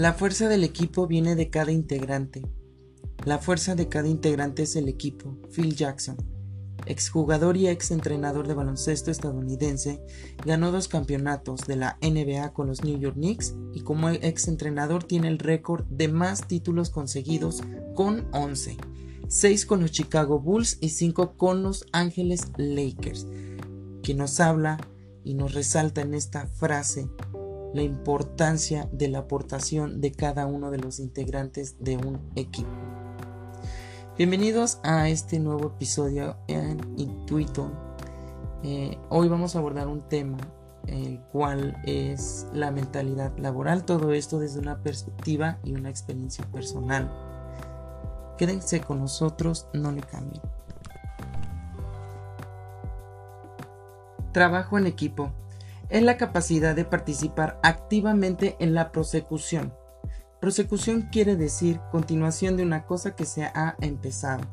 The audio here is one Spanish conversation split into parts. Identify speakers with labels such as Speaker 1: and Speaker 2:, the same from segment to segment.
Speaker 1: La fuerza del equipo viene de cada integrante. La fuerza de cada integrante es el equipo. Phil Jackson, exjugador y ex entrenador de baloncesto estadounidense, ganó dos campeonatos de la NBA con los New York Knicks y como ex entrenador tiene el récord de más títulos conseguidos con 11, 6 con los Chicago Bulls y 5 con los Ángeles Lakers, que nos habla y nos resalta en esta frase la importancia de la aportación de cada uno de los integrantes de un equipo. Bienvenidos a este nuevo episodio en Intuito. Eh, hoy vamos a abordar un tema, el cual es la mentalidad laboral, todo esto desde una perspectiva y una experiencia personal. Quédense con nosotros, no le cambien. Trabajo en equipo es la capacidad de participar activamente en la prosecución. Prosecución quiere decir continuación de una cosa que se ha empezado.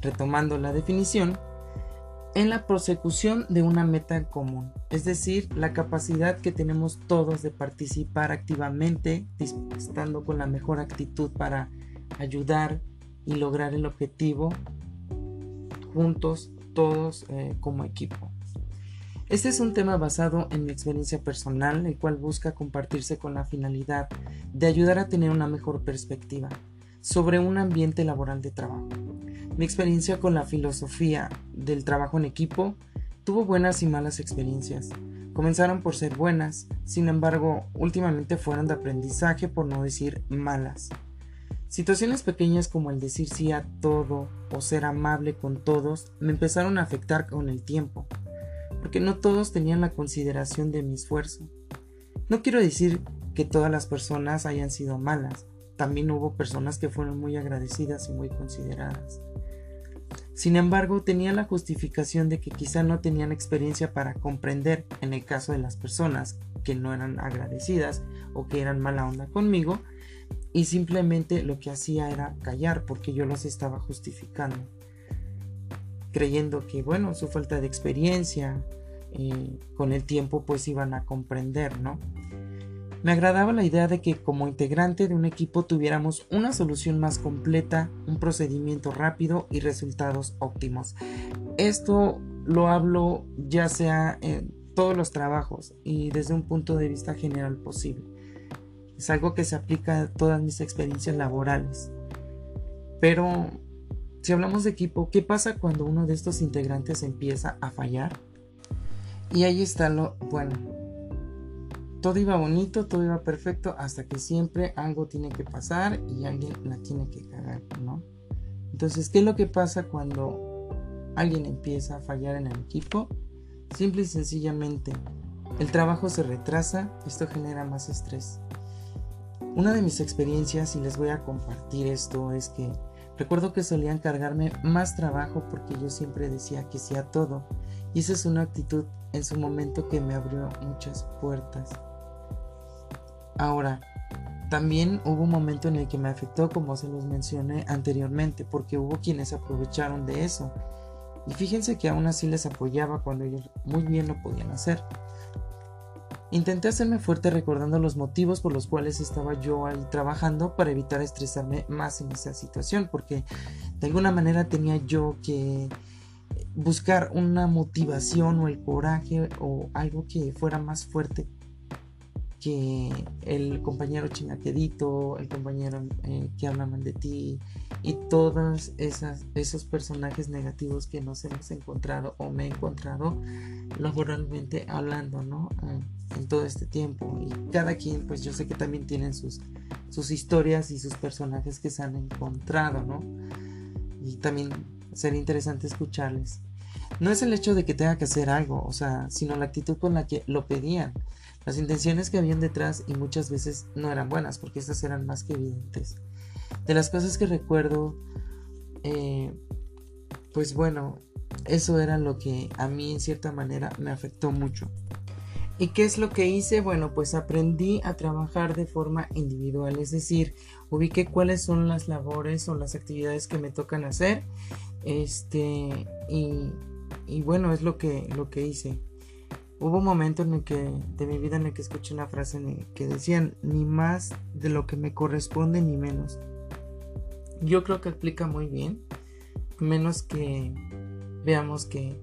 Speaker 1: Retomando la definición, en la prosecución de una meta común, es decir, la capacidad que tenemos todos de participar activamente, estando con la mejor actitud para ayudar y lograr el objetivo juntos, todos eh, como equipo. Este es un tema basado en mi experiencia personal, el cual busca compartirse con la finalidad de ayudar a tener una mejor perspectiva sobre un ambiente laboral de trabajo. Mi experiencia con la filosofía del trabajo en equipo tuvo buenas y malas experiencias. Comenzaron por ser buenas, sin embargo, últimamente fueron de aprendizaje por no decir malas. Situaciones pequeñas como el decir sí a todo o ser amable con todos me empezaron a afectar con el tiempo porque no todos tenían la consideración de mi esfuerzo. No quiero decir que todas las personas hayan sido malas, también hubo personas que fueron muy agradecidas y muy consideradas. Sin embargo, tenía la justificación de que quizá no tenían experiencia para comprender, en el caso de las personas que no eran agradecidas o que eran mala onda conmigo, y simplemente lo que hacía era callar porque yo los estaba justificando creyendo que, bueno, su falta de experiencia, eh, con el tiempo pues iban a comprender, ¿no? Me agradaba la idea de que como integrante de un equipo tuviéramos una solución más completa, un procedimiento rápido y resultados óptimos. Esto lo hablo ya sea en todos los trabajos y desde un punto de vista general posible. Es algo que se aplica a todas mis experiencias laborales. Pero si hablamos de equipo, ¿qué pasa cuando uno de estos integrantes empieza a fallar? Y ahí está lo bueno. Todo iba bonito, todo iba perfecto, hasta que siempre algo tiene que pasar y alguien la tiene que cagar, ¿no? Entonces, ¿qué es lo que pasa cuando alguien empieza a fallar en el equipo? Simple y sencillamente, el trabajo se retrasa, esto genera más estrés. Una de mis experiencias, y les voy a compartir esto, es que Recuerdo que solían cargarme más trabajo porque yo siempre decía que sí a todo y esa es una actitud en su momento que me abrió muchas puertas. Ahora, también hubo un momento en el que me afectó como se los mencioné anteriormente porque hubo quienes aprovecharon de eso y fíjense que aún así les apoyaba cuando ellos muy bien lo podían hacer. Intenté hacerme fuerte recordando los motivos por los cuales estaba yo ahí trabajando para evitar estresarme más en esa situación, porque de alguna manera tenía yo que buscar una motivación o el coraje o algo que fuera más fuerte que el compañero chinaquedito, el compañero eh, que habla mal de ti y todos esos personajes negativos que nos hemos encontrado o me he encontrado laboralmente hablando, ¿no? Ah, en todo este tiempo. Y cada quien, pues yo sé que también tienen sus, sus historias y sus personajes que se han encontrado, ¿no? Y también sería interesante escucharles. No es el hecho de que tenga que hacer algo, o sea, sino la actitud con la que lo pedían las intenciones que habían detrás y muchas veces no eran buenas porque estas eran más que evidentes. De las cosas que recuerdo, eh, pues bueno, eso era lo que a mí en cierta manera me afectó mucho. ¿Y qué es lo que hice? Bueno, pues aprendí a trabajar de forma individual, es decir, ubiqué cuáles son las labores o las actividades que me tocan hacer. Este, y, y bueno, es lo que, lo que hice. Hubo un momento en el que de mi vida en el que escuché una frase que decían ni más de lo que me corresponde ni menos. Yo creo que explica muy bien, menos que veamos que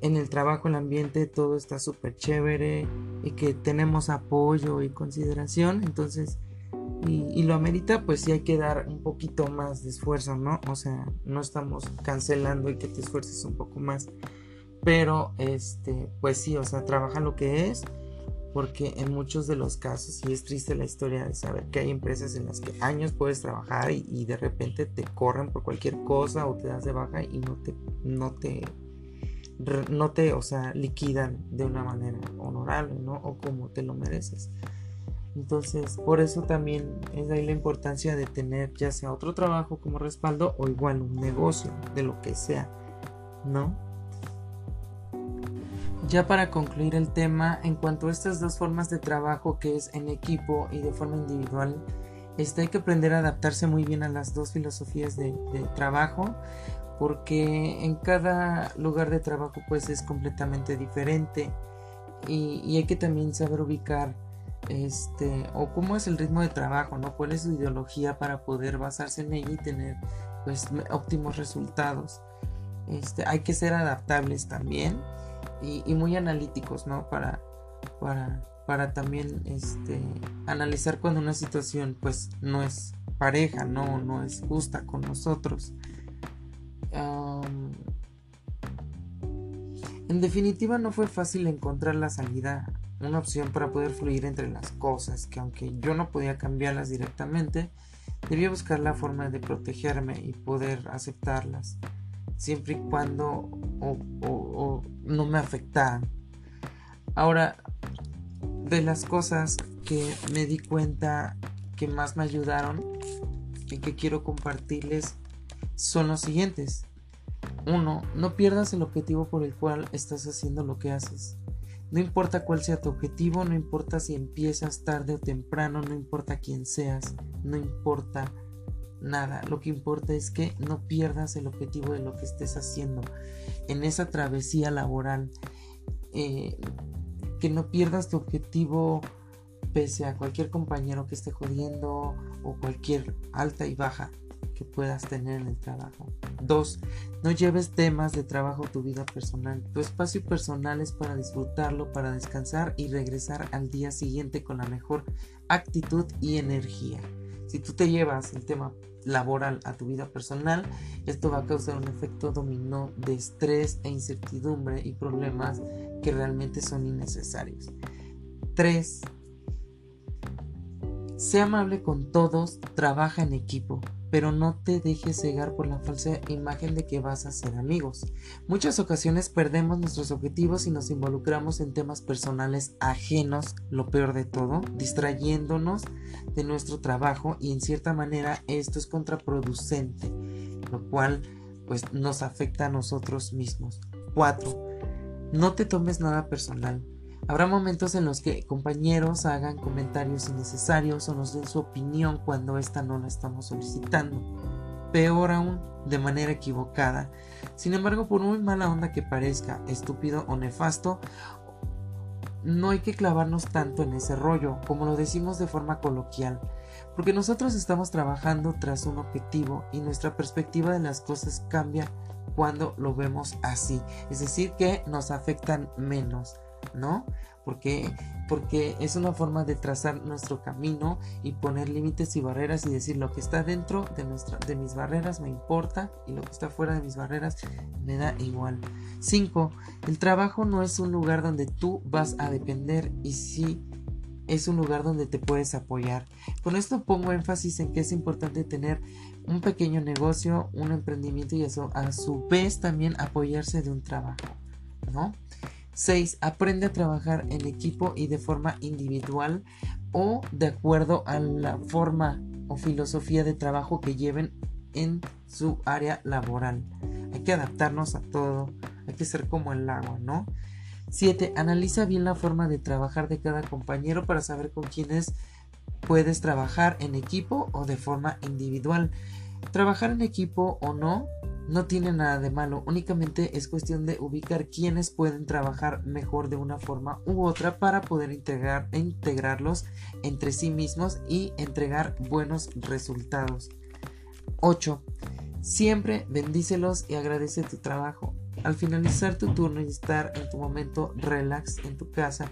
Speaker 1: en el trabajo, el ambiente, todo está súper chévere y que tenemos apoyo y consideración, entonces, y, lo amerita, pues sí hay que dar un poquito más de esfuerzo, ¿no? O sea, no estamos cancelando y que te esfuerces un poco más, pero, este, pues sí, o sea, trabaja lo que es, porque en muchos de los casos, y es triste la historia de saber que hay empresas en las que años puedes trabajar y, de repente te corren por cualquier cosa o te das de baja y no te, no te no te, o sea, liquidan de una manera honorable, ¿no? O como te lo mereces. Entonces, por eso también es ahí la importancia de tener ya sea otro trabajo como respaldo o igual un negocio, de lo que sea, ¿no? Ya para concluir el tema, en cuanto a estas dos formas de trabajo que es en equipo y de forma individual, este, hay que aprender a adaptarse muy bien a las dos filosofías de, trabajo porque en cada lugar de trabajo pues es completamente diferente y, hay que también saber ubicar este o cómo es el ritmo de trabajo, ¿no? cuál es su ideología para poder basarse en ella y tener pues óptimos resultados. Este, hay que ser adaptables también y, muy analíticos, ¿no? Para, para, para también este, analizar cuando una situación pues no es pareja, no, no es justa con nosotros en definitiva no fue fácil encontrar la salida, una opción para poder fluir entre las cosas, que aunque yo no podía cambiarlas directamente, debía buscar la forma de protegerme y poder aceptarlas, siempre y cuando no me afectaran. Ahora, de las cosas que me di cuenta que más me ayudaron y que quiero compartirles son los siguientes. 1. No pierdas el objetivo por el cual estás haciendo lo que haces. No importa cuál sea tu objetivo, no importa si empiezas tarde o temprano, no importa quién seas, no importa nada. Lo que importa es que no pierdas el objetivo de lo que estés haciendo en esa travesía laboral. Eh, que no pierdas tu objetivo pese a cualquier compañero que esté jodiendo o cualquier alta y baja que puedas tener en el trabajo. 2. No lleves temas de trabajo a tu vida personal. Tu espacio personal es para disfrutarlo, para descansar y regresar al día siguiente con la mejor actitud y energía. Si tú te llevas el tema laboral a tu vida personal, esto va a causar un efecto dominó de estrés e incertidumbre y problemas que realmente son innecesarios. 3. Sé amable con todos, trabaja en equipo pero no te dejes cegar por la falsa imagen de que vas a ser amigos. Muchas ocasiones perdemos nuestros objetivos y nos involucramos en temas personales ajenos, lo peor de todo, distrayéndonos de nuestro trabajo y en cierta manera esto es contraproducente, lo cual pues nos afecta a nosotros mismos. 4. No te tomes nada personal. Habrá momentos en los que compañeros hagan comentarios innecesarios o nos den su opinión cuando esta no la estamos solicitando. Peor aún, de manera equivocada. Sin embargo, por muy mala onda que parezca, estúpido o nefasto, no hay que clavarnos tanto en ese rollo, como lo decimos de forma coloquial, porque nosotros estamos trabajando tras un objetivo y nuestra perspectiva de las cosas cambia cuando lo vemos así, es decir, que nos afectan menos. ¿No? Porque, porque es una forma de trazar nuestro camino y poner límites y barreras y decir lo que está dentro de, nuestra, de mis barreras me importa y lo que está fuera de mis barreras me da igual. 5. El trabajo no es un lugar donde tú vas a depender y sí es un lugar donde te puedes apoyar. Con esto pongo énfasis en que es importante tener un pequeño negocio, un emprendimiento y eso a su vez también apoyarse de un trabajo, ¿no? 6. Aprende a trabajar en equipo y de forma individual o de acuerdo a la forma o filosofía de trabajo que lleven en su área laboral. Hay que adaptarnos a todo, hay que ser como el agua, ¿no? 7. Analiza bien la forma de trabajar de cada compañero para saber con quiénes puedes trabajar en equipo o de forma individual. Trabajar en equipo o no no tiene nada de malo, únicamente es cuestión de ubicar quiénes pueden trabajar mejor de una forma u otra para poder integrar, integrarlos entre sí mismos y entregar buenos resultados. 8. Siempre bendícelos y agradece tu trabajo. Al finalizar tu turno y estar en tu momento relax en tu casa,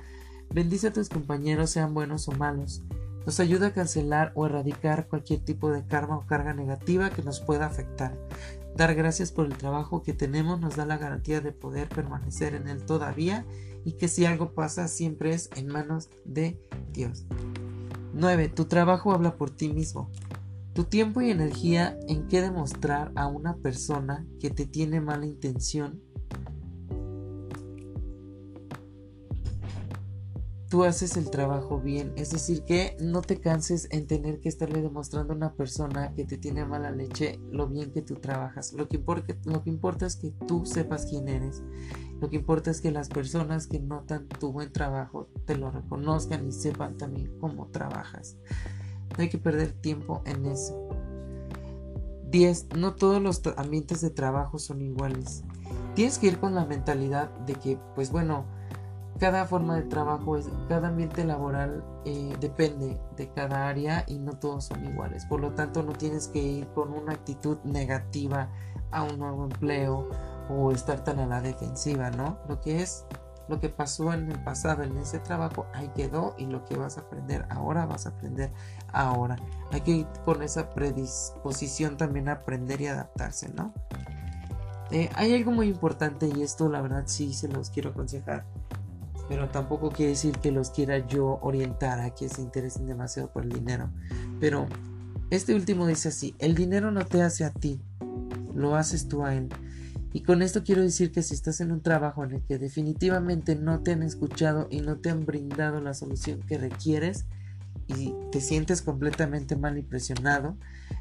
Speaker 1: bendice a tus compañeros sean buenos o malos. Nos ayuda a cancelar o erradicar cualquier tipo de karma o carga negativa que nos pueda afectar. Dar gracias por el trabajo que tenemos nos da la garantía de poder permanecer en él todavía y que si algo pasa siempre es en manos de Dios. 9. Tu trabajo habla por ti mismo. Tu tiempo y energía en qué demostrar a una persona que te tiene mala intención tú haces el trabajo bien. Es decir, que no te canses en tener que estarle demostrando a una persona que te tiene mala leche lo bien que tú trabajas. Lo que, importa, lo que importa es que tú sepas quién eres. Lo que importa es que las personas que notan tu buen trabajo te lo reconozcan y sepan también cómo trabajas. No hay que perder tiempo en eso. 10. No todos los ambientes de trabajo son iguales. Tienes que ir con la mentalidad de que, pues bueno, cada forma de trabajo, es, cada ambiente laboral eh, depende de cada área y no todos son iguales. Por lo tanto, no tienes que ir con una actitud negativa a un nuevo empleo o estar tan a la defensiva, ¿no? Lo que es lo que pasó en el pasado en ese trabajo, ahí quedó y lo que vas a aprender ahora vas a aprender ahora. Hay que ir con esa predisposición también a aprender y adaptarse, ¿no? Eh, hay algo muy importante y esto la verdad sí se los quiero aconsejar pero tampoco quiere decir que los quiera yo orientar a que se interesen demasiado por el dinero. Pero este último dice así, el dinero no te hace a ti, lo haces tú a él. Y con esto quiero decir que si estás en un trabajo en el que definitivamente no te han escuchado y no te han brindado la solución que requieres y te sientes completamente mal y presionado,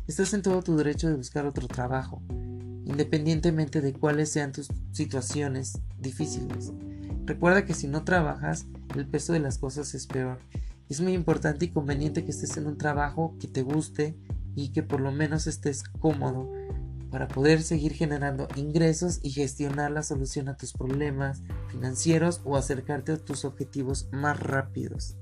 Speaker 1: estás en todo tu derecho de buscar otro trabajo, independientemente de cuáles sean tus situaciones difíciles. Recuerda que si no trabajas, el peso de las cosas es peor. Es muy importante y conveniente que estés en un trabajo que te guste y que por lo menos estés cómodo para poder seguir generando ingresos y gestionar la solución a tus problemas financieros o acercarte a tus objetivos más rápidos.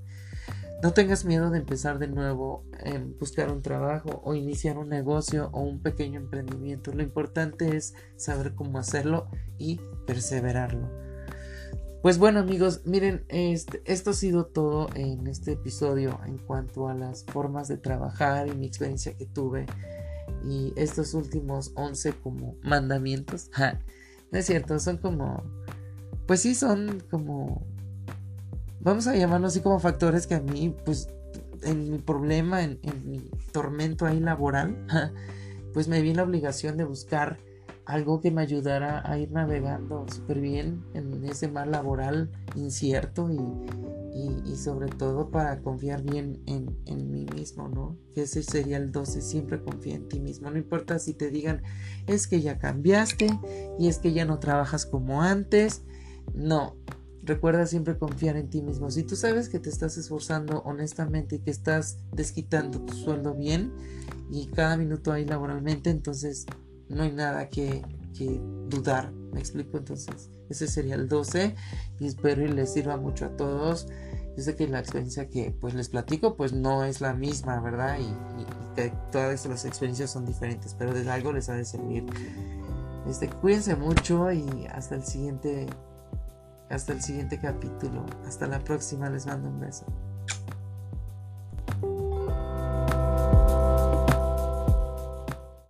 Speaker 1: No tengas miedo de empezar de nuevo en buscar un trabajo o iniciar un negocio o un pequeño emprendimiento. Lo importante es saber cómo hacerlo y perseverarlo. Pues bueno amigos, miren, este, esto ha sido todo en este episodio en cuanto a las formas de trabajar y mi experiencia que tuve y estos últimos 11 como mandamientos. no es cierto, son como, pues sí, son como, vamos a llamarlo así como factores que a mí, pues en mi problema, en, mi tormento ahí laboral, pues me vi la obligación de buscar algo que me ayudara a ir navegando súper bien en ese mar laboral incierto y, sobre todo para confiar bien en, en, mí mismo, ¿no? Que ese sería el 12, siempre confía en ti mismo, no importa si te digan es que ya cambiaste y es que ya no trabajas como antes, no, recuerda siempre confiar en ti mismo. Si tú sabes que te estás esforzando honestamente y que estás desquitando tu sueldo bien y cada minuto ahí laboralmente, entonces no hay nada que, dudar. ¿Me explico? Entonces, ese sería el 12 y espero y les sirva mucho a todos. Yo sé que la experiencia que pues les platico pues no es la misma, ¿verdad? Y, que todas las experiencias son diferentes, pero de algo les ha de servir. Este, cuídense mucho y hasta el siguiente hasta el siguiente capítulo. Hasta la próxima, les mando un beso.